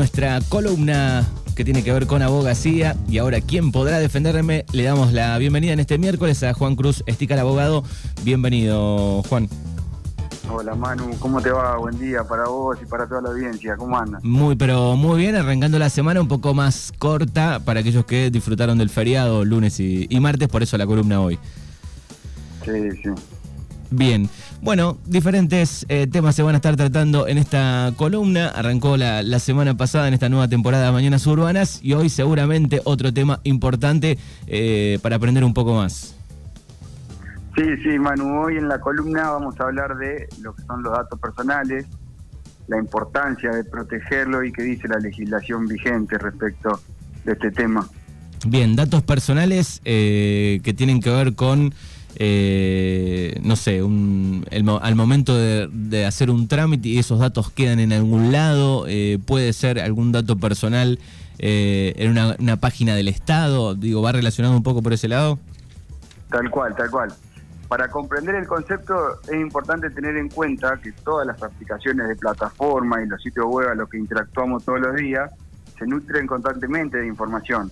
nuestra columna que tiene que ver con abogacía. Y ahora, ¿quién podrá defenderme? Le damos la bienvenida en este miércoles a Juan Cruz Estica, el abogado. Bienvenido, Juan. Hola Manu, ¿cómo te va? Buen día para vos y para toda la audiencia, ¿cómo andas? Muy, pero muy bien, arrancando la semana un poco más corta para aquellos que disfrutaron del feriado lunes y, y martes, por eso la columna hoy. Sí, sí. Bien, bueno, diferentes eh, temas se van a estar tratando en esta columna. Arrancó la, la, semana pasada en esta nueva temporada de Mañanas Urbanas y hoy seguramente otro tema importante eh, para aprender un poco más. Sí, sí, Manu, hoy en la columna vamos a hablar de lo que son los datos personales, la importancia de protegerlo y qué dice la legislación vigente respecto de este tema. Bien, datos personales eh, que tienen que ver con eh, no sé, un, al momento de, de, hacer un trámite y esos datos quedan en algún lado, eh, puede ser algún dato personal eh, en una, una, página del Estado, digo, ¿va relacionado un poco por ese lado? Tal cual, tal cual. Para comprender el concepto es importante tener en cuenta que todas las aplicaciones de plataforma y los sitios web a los que interactuamos todos los días se nutren constantemente de información.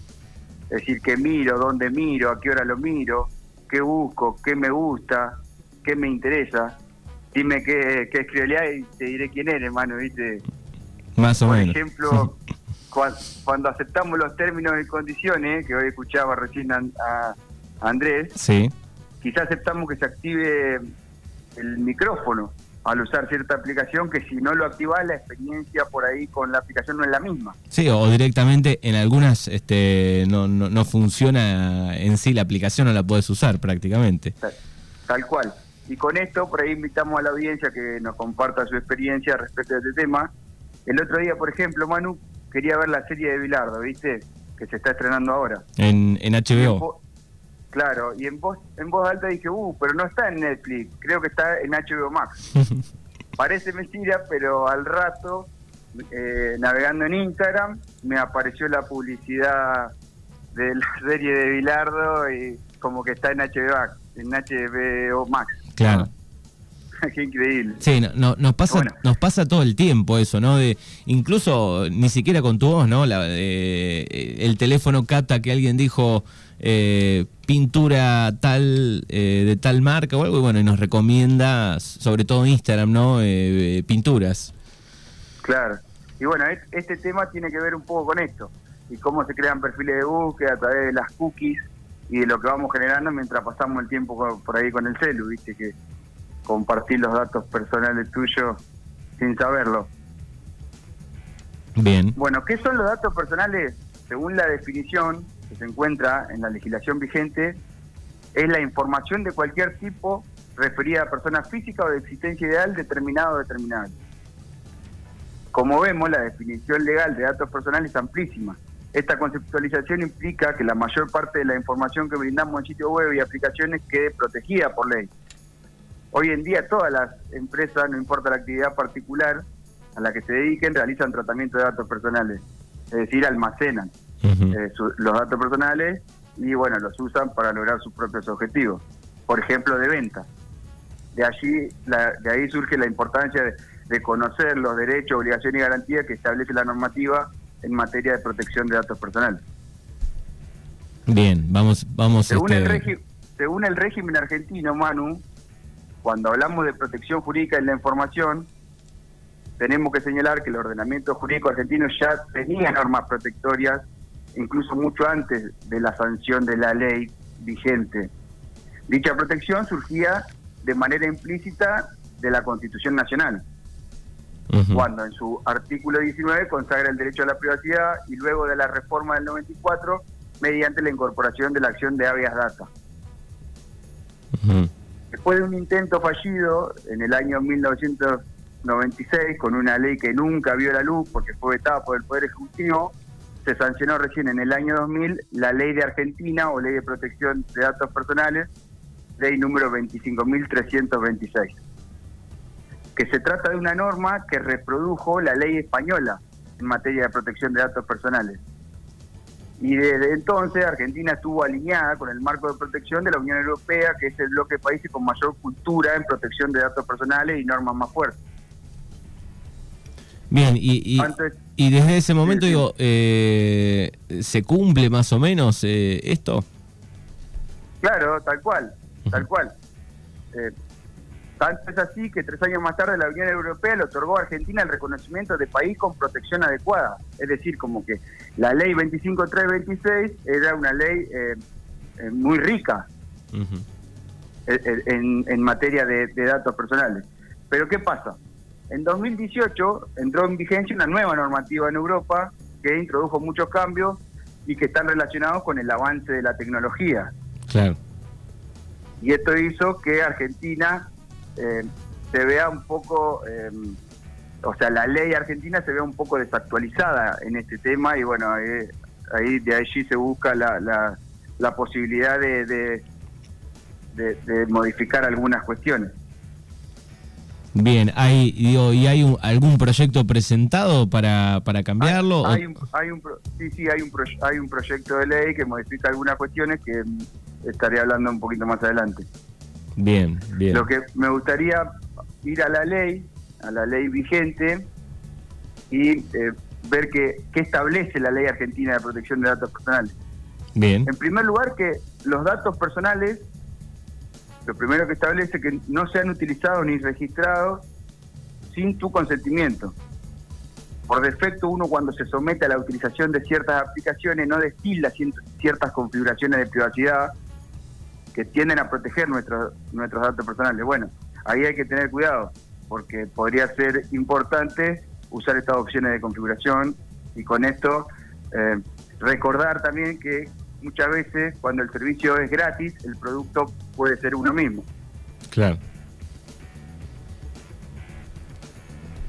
Es decir, que miro, dónde miro, a qué hora lo miro, qué busco, qué me gusta, qué me interesa. Dime qué, qué escribiré y te diré quién eres, hermano, ¿viste? Más o Por menos. ejemplo, cuando, cuando, aceptamos los términos y condiciones, que hoy escuchaba recién a, a Andrés, sí. quizás aceptamos que se active el micrófono al usar cierta aplicación que si no lo activas la experiencia por ahí con la aplicación no es la misma. Sí, o directamente en algunas este, no, no, no funciona en sí la aplicación, no la puedes usar prácticamente. Tal, tal, cual. Y con esto por ahí invitamos a la audiencia que nos comparta su experiencia respecto a este tema. El otro día, por ejemplo, Manu, quería ver la serie de Bilardo, ¿viste? Que se está estrenando ahora. En, en HBO. Claro, y en voz, en voz alta dije, uh, pero no está en Netflix, creo que está en HBO Max. Parece mentira, pero al rato, eh, navegando en Instagram, me apareció la publicidad de la serie de Bilardo y como que está en HBO, Max, en HBO Max. Claro. Qué increíble. Sí, no, no, nos pasa bueno. nos pasa todo el tiempo eso, ¿no? De incluso ni siquiera con tu voz, ¿no? La, eh, el teléfono capta que alguien dijo eh, pintura tal eh, de tal marca o algo y bueno y nos recomienda sobre todo Instagram, ¿no? Eh, pinturas. Claro. Y bueno, este tema tiene que ver un poco con esto y cómo se crean perfiles de búsqueda a través de las cookies y de lo que vamos generando mientras pasamos el tiempo por ahí con el celu, viste que compartir los datos personales tuyos sin saberlo. Bien. Bueno, ¿qué son los datos personales? Según la definición que se encuentra en la legislación vigente, es la información de cualquier tipo referida a persona física o de existencia ideal determinado o determinable. Como vemos, la definición legal de datos personales es amplísima. Esta conceptualización implica que la mayor parte de la información que brindamos en sitios web y aplicaciones quede protegida por ley. Hoy en día todas las empresas, no importa la actividad particular a la que se dediquen, realizan tratamiento de datos personales, es decir, almacenan uh -huh. eh, su, los datos personales y bueno, los usan para lograr sus propios objetivos, por ejemplo, de venta. De allí, la, de ahí surge la importancia de, de, conocer los derechos, obligaciones y garantías que establece la normativa en materia de protección de datos personales. Bien, vamos, vamos. Según, este... el, según el régimen argentino, Manu, cuando hablamos de protección jurídica en la información, tenemos que señalar que el ordenamiento jurídico argentino ya tenía normas protectorias, incluso mucho antes de la sanción de la ley vigente. Dicha protección surgía de manera implícita de la Constitución Nacional, uh -huh. cuando en su artículo 19 consagra el derecho a la privacidad y luego de la reforma del 94 mediante la incorporación de la acción de habeas data. Uh -huh. Después de un intento fallido en el año 1996, con una ley que nunca vio la luz porque fue vetada por el Poder Ejecutivo, se sancionó recién en el año 2000 la Ley de Argentina o Ley de Protección de Datos Personales, ley número 25.326, que se trata de una norma que reprodujo la ley española en materia de protección de datos personales. Y desde entonces Argentina estuvo alineada con el marco de protección de la Unión Europea, que es el bloque de países con mayor cultura en protección de datos personales y normas más fuertes. Bien, y, y, desde ese momento, digo, eh, ¿se cumple más o menos eh, esto? Claro, tal cual, tal cual. Eh, tanto es así que tres años más tarde la Unión Europea le otorgó a Argentina el reconocimiento de país con protección adecuada. Es decir, como que la ley 25326 era una ley eh, eh, muy rica en, materia de, de datos personales. Pero ¿qué pasa? En 2018 entró en vigencia una nueva normativa en Europa que introdujo muchos cambios y que están relacionados con el avance de la tecnología. Claro. Y esto hizo que Argentina eh, se vea un poco, eh, o sea, la ley argentina se vea un poco desactualizada en este tema y bueno, ahí de allí se busca la, la, posibilidad de, de, modificar algunas cuestiones. Bien, hay, digo, ¿y hay algún proyecto presentado para, para cambiarlo? Hay, un, hay un, sí, sí, hay un, hay un proyecto de ley que modifica algunas cuestiones que estaré hablando un poquito más adelante. Bien, bien. Lo que me gustaría ir a la ley, a la ley vigente, y eh, ver qué, establece la ley argentina de protección de datos personales. Bien. En primer lugar, que los datos personales, lo primero que establece que no sean utilizados ni registrados sin tu consentimiento. Por defecto, uno cuando se somete a la utilización de ciertas aplicaciones no destila ciertas configuraciones de privacidad que tienden a proteger nuestros nuestros datos personales. Bueno, ahí hay que tener cuidado, porque podría ser importante usar estas opciones de configuración y con esto eh, recordar también que muchas veces cuando el servicio es gratis, el producto puede ser uno mismo. Claro.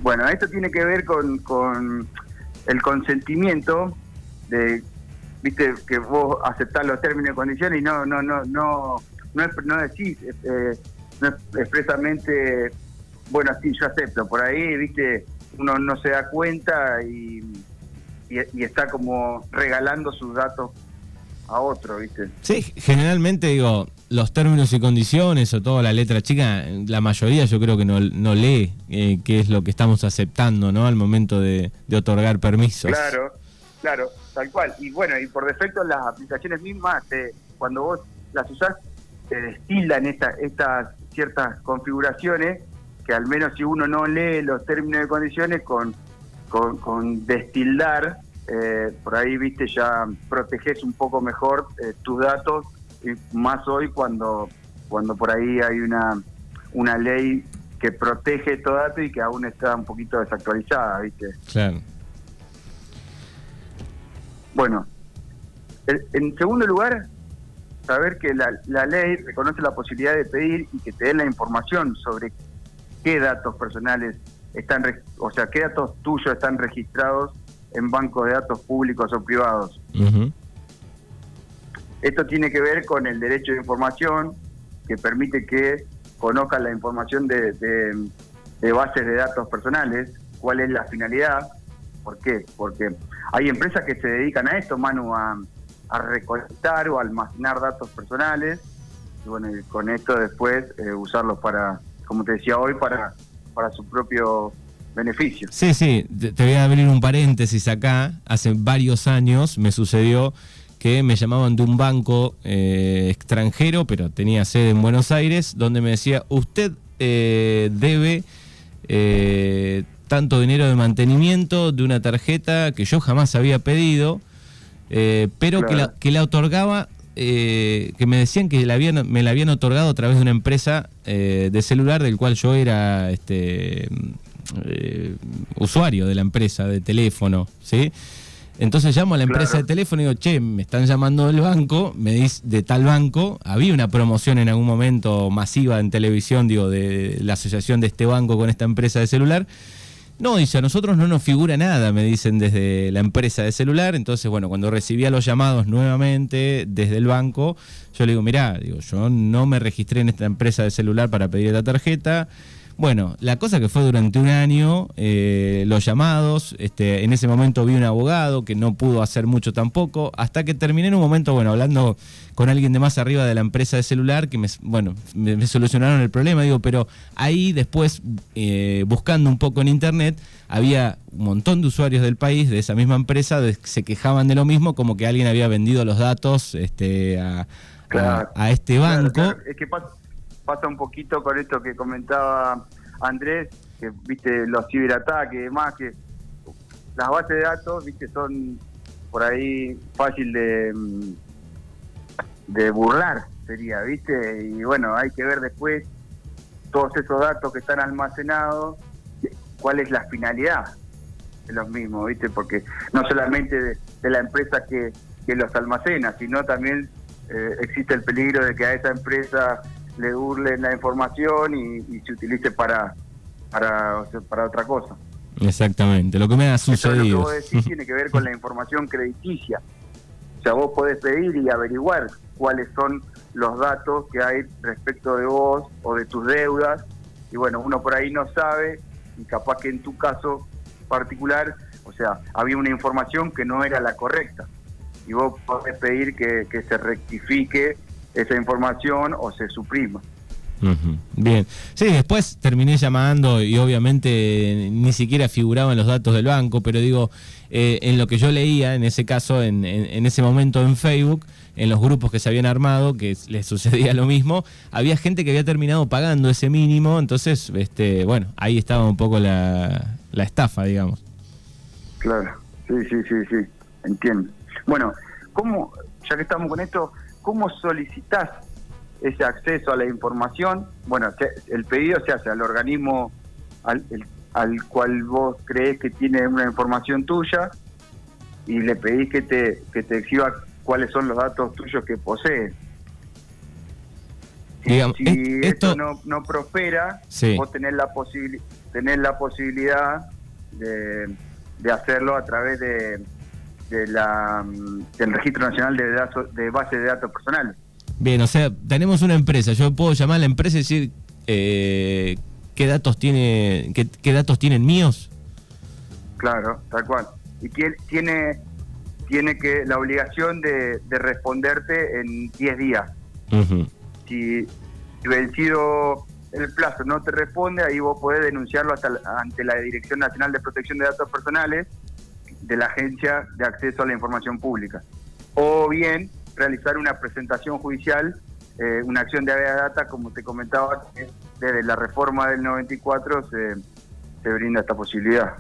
Bueno, esto tiene que ver con, con el consentimiento de viste que vos aceptás los términos y condiciones y no no no no no, no decís eh, expresamente bueno sí yo acepto por ahí viste uno no se da cuenta y, y, está como regalando sus datos a otro viste sí generalmente digo los términos y condiciones o toda la letra chica la mayoría yo creo que no, no lee eh, qué es lo que estamos aceptando no al momento de, de otorgar permisos. Claro claro tal cual. Y bueno, y por defecto las aplicaciones mismas, cuando vos las usás, te destilan esta, estas ciertas configuraciones que al menos si uno no lee los términos y condiciones con, con, destildar, eh, por ahí, viste, ya proteges un poco mejor eh, tus datos, y más hoy cuando, cuando por ahí hay una, una ley que protege todo dato y que aún está un poquito desactualizada, viste. Claro. Bueno, en segundo lugar, saber que la, ley reconoce la posibilidad de pedir y que te den la información sobre qué datos personales están, o sea, qué datos tuyos están registrados en bancos de datos públicos o privados. Esto tiene que ver con el derecho de información que permite que conozcan la información de, de bases de datos personales, cuál es la finalidad, ¿por qué? Porque hay empresas que se dedican a esto, Manu, a, recolectar o almacenar datos personales y bueno, con esto después eh, usarlos para, como te decía hoy, para, para su propio beneficio. Sí, sí, te, voy a abrir un paréntesis acá. Hace varios años me sucedió que me llamaban de un banco eh, extranjero, pero tenía sede en Buenos Aires, donde me decía, usted eh, debe tanto dinero de mantenimiento de una tarjeta que yo jamás había pedido, eh, pero que, la, que la otorgaba, eh, que me decían que la habían, me la habían otorgado a través de una empresa eh, de celular del cual yo era este usuario de la empresa de teléfono, ¿sí? Entonces llamo a la empresa de teléfono y digo, che, me están llamando del banco, me dice de tal banco, había una promoción en algún momento masiva en televisión, digo, de la asociación de este banco con esta empresa de celular. No, dice, a nosotros no nos figura nada, me dicen desde la empresa de celular. Entonces, bueno, cuando recibía los llamados nuevamente desde el banco, yo le digo, mirá, digo, yo no me registré en esta empresa de celular para pedir la tarjeta. Bueno, la cosa que fue durante un año, eh, los llamados, este, en ese momento vi un abogado que no pudo hacer mucho tampoco, hasta que terminé en un momento, bueno, hablando con alguien de más arriba de la empresa de celular, que me, bueno, me, solucionaron el problema, digo, pero ahí después, eh, buscando un poco en internet, había un montón de usuarios del país, de esa misma empresa, se quejaban de lo mismo, como que alguien había vendido los datos este, a, este banco. Es que pasa, un poquito con esto que comentaba Andrés, que viste los ciberataques y demás, que las bases de datos, viste, son por ahí fácil de, mm, de burlar, sería, viste, y bueno, hay que ver después todos esos datos que están almacenados, cuál es la finalidad de los mismos, viste, porque no solamente de, la empresa que, que los almacena, sino también eh, existe el peligro de que a esa empresa le burlen la información y, se utilice para, para, para otra cosa. Exactamente, lo que me ha sucedido. lo que tiene que ver con la información crediticia. O sea, vos podés pedir y averiguar cuáles son los datos que hay respecto de vos o de tus deudas. Y bueno, uno por ahí no sabe y capaz que en tu caso particular, o sea, había una información que no era la correcta. Y vos podés pedir que, que se rectifique esa información o se suprima. Bien, sí, después terminé llamando y obviamente ni siquiera figuraban los datos del banco, pero digo, eh, en lo que yo leía, en ese caso, en, en, ese momento en Facebook, en los grupos que se habían armado, que les sucedía lo mismo, había gente que había terminado pagando ese mínimo, entonces, este, bueno, ahí estaba un poco la, la estafa, digamos. Claro, sí, sí, sí, sí, entiendo. Bueno, ¿cómo, ya que estamos con esto, ¿Cómo solicitas ese acceso a la información? Bueno, el pedido se hace al organismo al, cual vos crees que tiene una información tuya y le pedís que te, que te exhiba cuáles son los datos tuyos que posee. Si, esto no, no prospera, vos tenés la, tenés la posibilidad de, de hacerlo a través de, de la, mm, del Registro Nacional de, datos, de Base de Datos Personales. Bien, o sea, tenemos una empresa. Yo puedo llamar a la empresa y decir eh, qué datos tiene, qué, datos tienen míos. Claro, tal cual. Y tiene tiene que la obligación de, responderte en 10 días. si, vencido el plazo no te responde, ahí vos podés denunciarlo hasta ante la Dirección Nacional de Protección de Datos Personales de la Agencia de Acceso a la Información Pública. O bien realizar una presentación judicial, eh, una acción de area data, como te comentaba, desde la reforma del 94 se, se brinda esta posibilidad.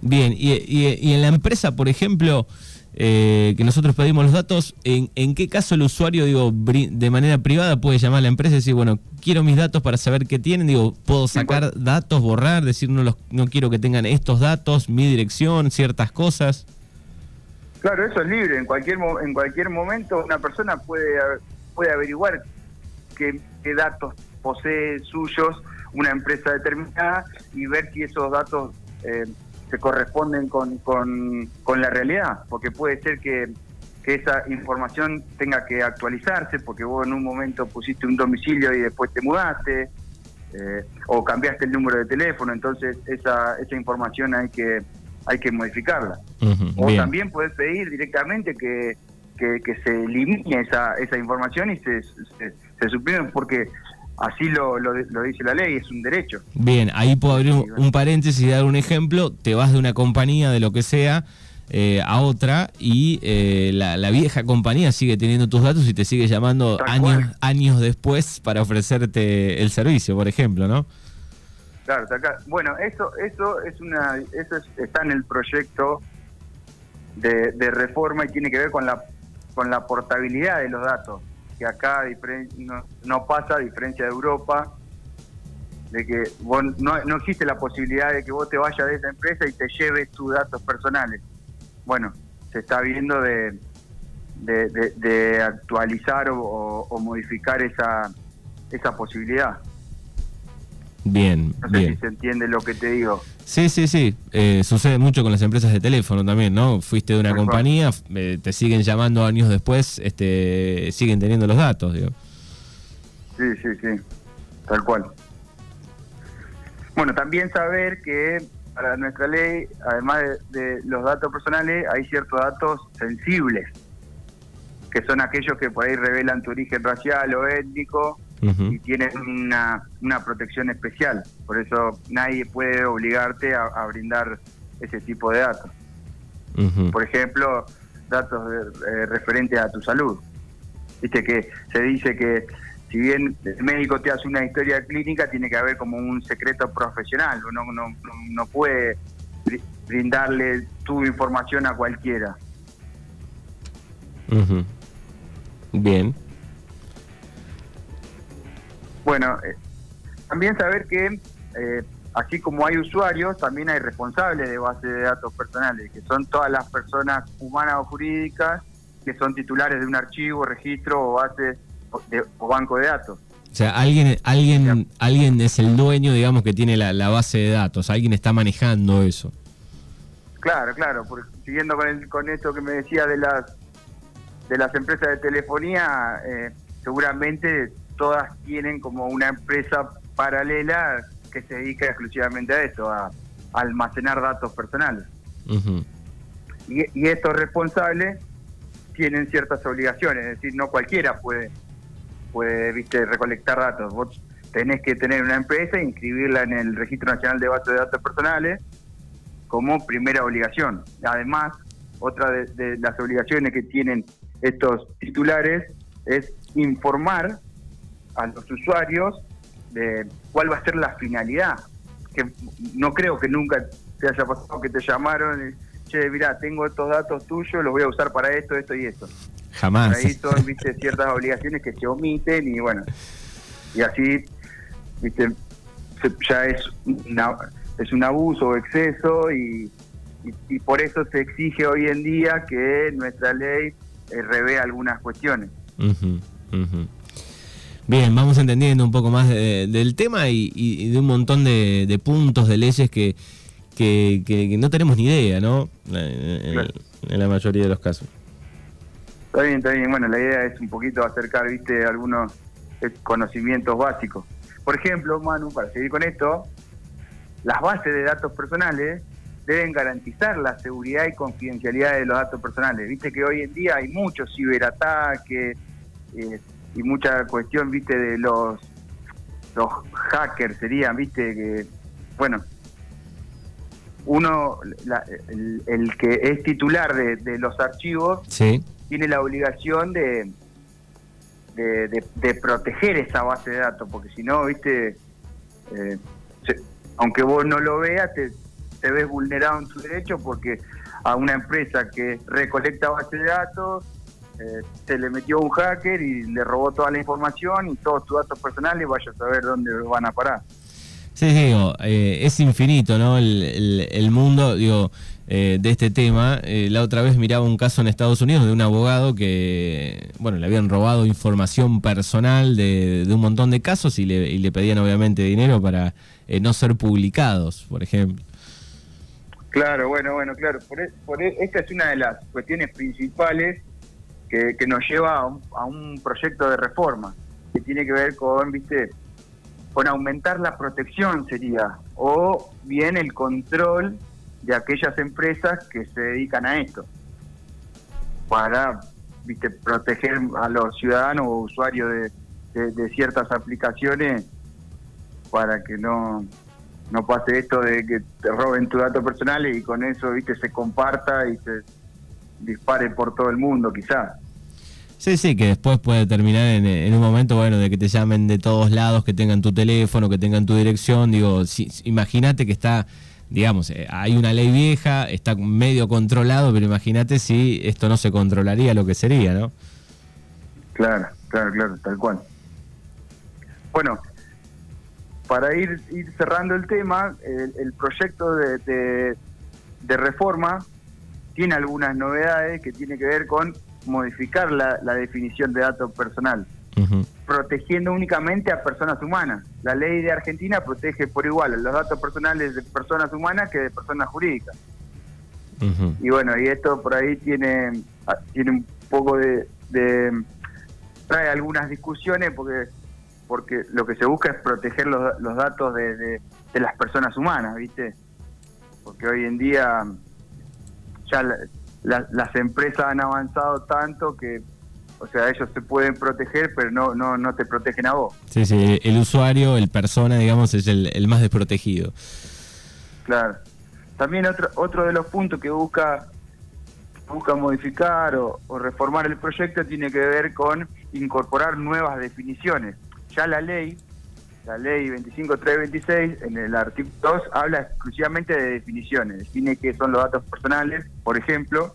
Bien, y, y en la empresa, por ejemplo, eh, que nosotros pedimos los datos, ¿en, ¿en, qué caso el usuario, digo, de manera privada puede llamar a la empresa y decir, bueno, quiero mis datos para saber qué tienen? Digo, ¿puedo sacar datos, borrar, decir, no, los, no quiero que tengan estos datos, mi dirección, ciertas cosas? Claro, eso es libre. En cualquier, en cualquier momento una persona puede, puede averiguar qué, qué datos posee suyos una empresa determinada y ver si esos datos... Eh, se corresponden con, con, la realidad, porque puede ser que, esa información tenga que actualizarse, porque vos en un momento pusiste un domicilio y después te mudaste, eh, o cambiaste el número de teléfono, entonces esa, esa información hay que, hay que modificarla. o también puedes pedir directamente que, que, se elimine esa, esa información y se, se, se suprime, porque Así lo, lo, dice la ley, es un derecho. Bien, ahí puedo abrir un paréntesis y dar un ejemplo. Te vas de una compañía, de lo que sea, eh, a otra y eh, la, vieja compañía sigue teniendo tus datos y te sigue llamando años, años después para ofrecerte el servicio, por ejemplo, ¿no? Claro, bueno, eso, eso es una, eso está en el proyecto de, de reforma y tiene que ver con la, con la portabilidad de los datos que acá no, no pasa, a diferencia de Europa, de que no, no existe la posibilidad de que vos te vayas de esa empresa y te lleves tus datos personales. Bueno, se está viendo de, de, actualizar o, modificar esa, esa posibilidad. Bien, no sé si se entiende lo que te digo. Sí, sí, sí. Eh, sucede mucho con las empresas de teléfono también, ¿no? Fuiste de una compañía, eh, te siguen llamando años después, este, siguen teniendo los datos, digo. Sí, sí, sí. Tal cual. Bueno, también saber que para nuestra ley, además de, los datos personales, hay ciertos datos sensibles, que son aquellos que por ahí revelan tu origen racial o étnico y tienen una, una protección especial. Por eso nadie puede obligarte a, brindar ese tipo de datos. Por ejemplo, datos eh, referentes a tu salud. Viste que se dice que si bien el médico te hace una historia clínica, tiene que haber como un secreto profesional. Uno no, no, puede brindarle tu información a cualquiera. Bien. Bueno, eh, también saber que eh, así como hay usuarios, también hay responsables de base de datos personales, que son todas las personas humanas o jurídicas que son titulares de un archivo, registro o base o banco de datos. O sea, alguien, alguien, alguien es el dueño, digamos, que tiene la, base de datos, alguien está manejando eso. Claro, claro, siguiendo con, con esto que me decía de las de las empresas de telefonía, eh, seguramente todas tienen como una empresa paralela que se dedica exclusivamente a esto, a, almacenar datos personales. y, y estos responsables tienen ciertas obligaciones, es decir, no cualquiera puede puede viste recolectar datos. Vos tenés que tener una empresa e inscribirla en el Registro Nacional de Bases de Datos Personales como primera obligación. Además, otra de, las obligaciones que tienen estos titulares es informar a los usuarios de cuál va a ser la finalidad. Que no creo que nunca te haya pasado que te llamaron y, che, mira, tengo estos datos tuyos, los voy a usar para esto, esto y esto. Jamás. ahí son, viste, ciertas obligaciones que se omiten y bueno, y así, viste, ya es, es un abuso o exceso y, y, por eso se exige hoy en día que nuestra ley eh, revea algunas cuestiones. Bien, vamos entendiendo un poco más del tema y, de un montón de, puntos, de leyes que, que, no tenemos ni idea, ¿no? en la mayoría de los casos. Está bien, está bien. Bueno, la idea es un poquito acercar, viste, algunos eh, conocimientos básicos. Por ejemplo, Manu, para seguir con esto, las bases de datos personales deben garantizar la seguridad y confidencialidad de los datos personales. Viste que hoy en día hay muchos ciberataques eh, y mucha cuestión, viste, de los los hackers serían, viste, que, bueno, uno, el, que es titular de, de los archivos, sí. tiene la obligación de, de, proteger esa base de datos, porque si no, viste, eh, aunque vos no lo veas, te, ves vulnerado en tu derecho porque a una empresa que recolecta base de datos eh, se le metió un hacker y le robó toda la información y todos tus datos personales, vaya a saber dónde van a parar. Sí, digo, eh, es infinito, ¿no? El, el mundo, digo, eh, de este tema. Eh, la otra vez miraba un caso en Estados Unidos de un abogado que, bueno, le habían robado información personal de, un montón de casos y le, y le pedían obviamente dinero para eh, no ser publicados, por ejemplo. Claro, bueno, bueno, claro. Por, e, por e, esta es una de las cuestiones principales que, nos lleva a un, a un proyecto de reforma que tiene que ver con, viste, con aumentar la protección sería, o bien el control de aquellas empresas que se dedican a esto, para viste proteger a los ciudadanos o usuarios de, ciertas aplicaciones para que no no pase esto de que te roben tus datos personales y con eso viste se comparta y se dispare por todo el mundo quizás Sí, sí, que después puede terminar en, un momento, bueno, de que te llamen de todos lados, que tengan tu teléfono, que tengan tu dirección. Digo, si, imagínate que está digamos, eh, hay una ley vieja, está medio controlado, pero imagínate si esto no se controlaría lo que sería, ¿no? Claro, claro, claro, tal cual. Bueno, para ir, cerrando el tema, el, proyecto de, de, reforma tiene algunas novedades que tiene que ver con modificar la, la definición de datos personal protegiendo únicamente a personas humanas. La ley de Argentina protege por igual los datos personales de personas humanas que de personas jurídicas. Y bueno, y esto por ahí tiene, ah, tiene un poco de, trae algunas discusiones porque porque lo que se busca es proteger los, los datos de, de las personas humanas, ¿viste? Porque hoy en día ya las empresas han avanzado tanto que, o sea, ellos se pueden proteger, pero no, no, no te protegen a vos. Sí, sí, el usuario, el persona, digamos, es el, el más desprotegido. Claro. También otro, otro de los puntos que busca busca modificar o, reformar el proyecto tiene que ver con incorporar nuevas definiciones. Ya la ley, la ley 25326, en el artículo 2, habla exclusivamente de definiciones, define qué son los datos personales, por ejemplo,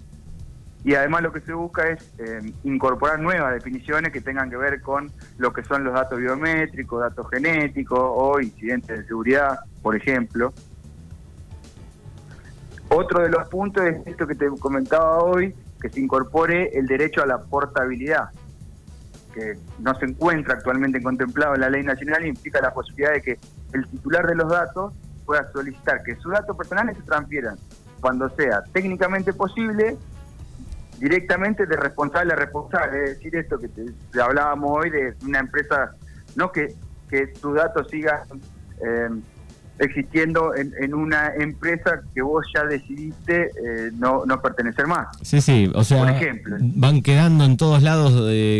y además lo que se busca es eh, incorporar nuevas definiciones que tengan que ver con lo que son los datos biométricos, datos genéticos o incidentes de seguridad, por ejemplo. Otro de los puntos es esto que te comentaba hoy, que se incorpore el derecho a la portabilidad, no se encuentra actualmente contemplado en la ley nacional implica la posibilidad de que el titular de los datos pueda solicitar que sus datos personales se transfieran cuando sea técnicamente posible directamente de responsable a responsable, es decir, esto que hablábamos hoy de una empresa, no que, que tus datos sigan eh, existiendo en, una empresa que vos ya decidiste eh, no, no pertenecer más. Sí, sí, o sea, van quedando en todos lados,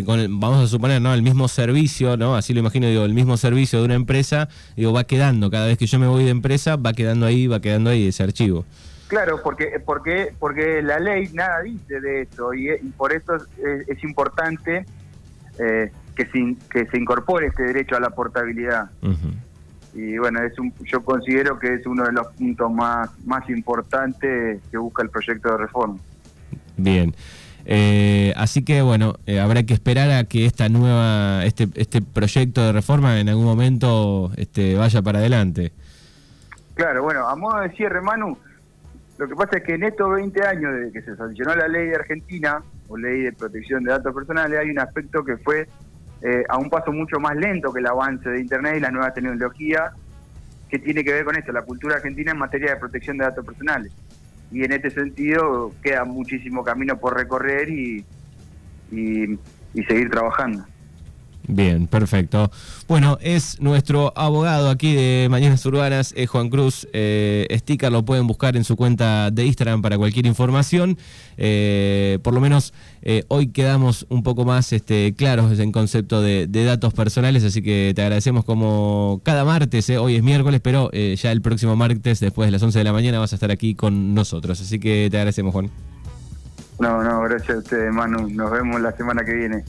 con vamos a suponer, ¿no? El mismo servicio, ¿no? Así lo imagino, digo, el mismo servicio de una empresa, digo, va quedando, cada vez que yo me voy de empresa, va quedando ahí, va quedando ahí ese archivo. Claro, porque porque porque la ley nada dice de eso y, por eso es, importante eh, que, se, que se incorpore este derecho a la portabilidad y bueno, es un, yo considero que es uno de los puntos más, más importantes que busca el proyecto de reforma. Bien. Eh, así que bueno, eh, habrá que esperar a que esta nueva, este, este proyecto de reforma en algún momento este, vaya para adelante. Claro, bueno, a modo de cierre, Manu, lo que pasa es que en estos 20 años desde que se sancionó la ley de Argentina, o ley de protección de datos personales, hay un aspecto que fue eh, a un paso mucho más lento que el avance de Internet y la nueva tecnología que tiene que ver con esto, la cultura argentina en materia de protección de datos personales. Y en este sentido queda muchísimo camino por recorrer y, y seguir trabajando. Bien, perfecto. Bueno, es nuestro abogado aquí de Mañanas Urbanas, es Juan Cruz. Eh, sticker lo pueden buscar en su cuenta de Instagram para cualquier información. Eh, por lo menos eh, hoy quedamos un poco más este, claros en concepto de, datos personales, así que te agradecemos como cada martes, hoy es miércoles, pero ya el próximo martes, después de las 11 de la mañana, vas a estar aquí con nosotros. Así que te agradecemos, Juan. No, no, gracias a ustedes, Manu. Nos vemos la semana que viene.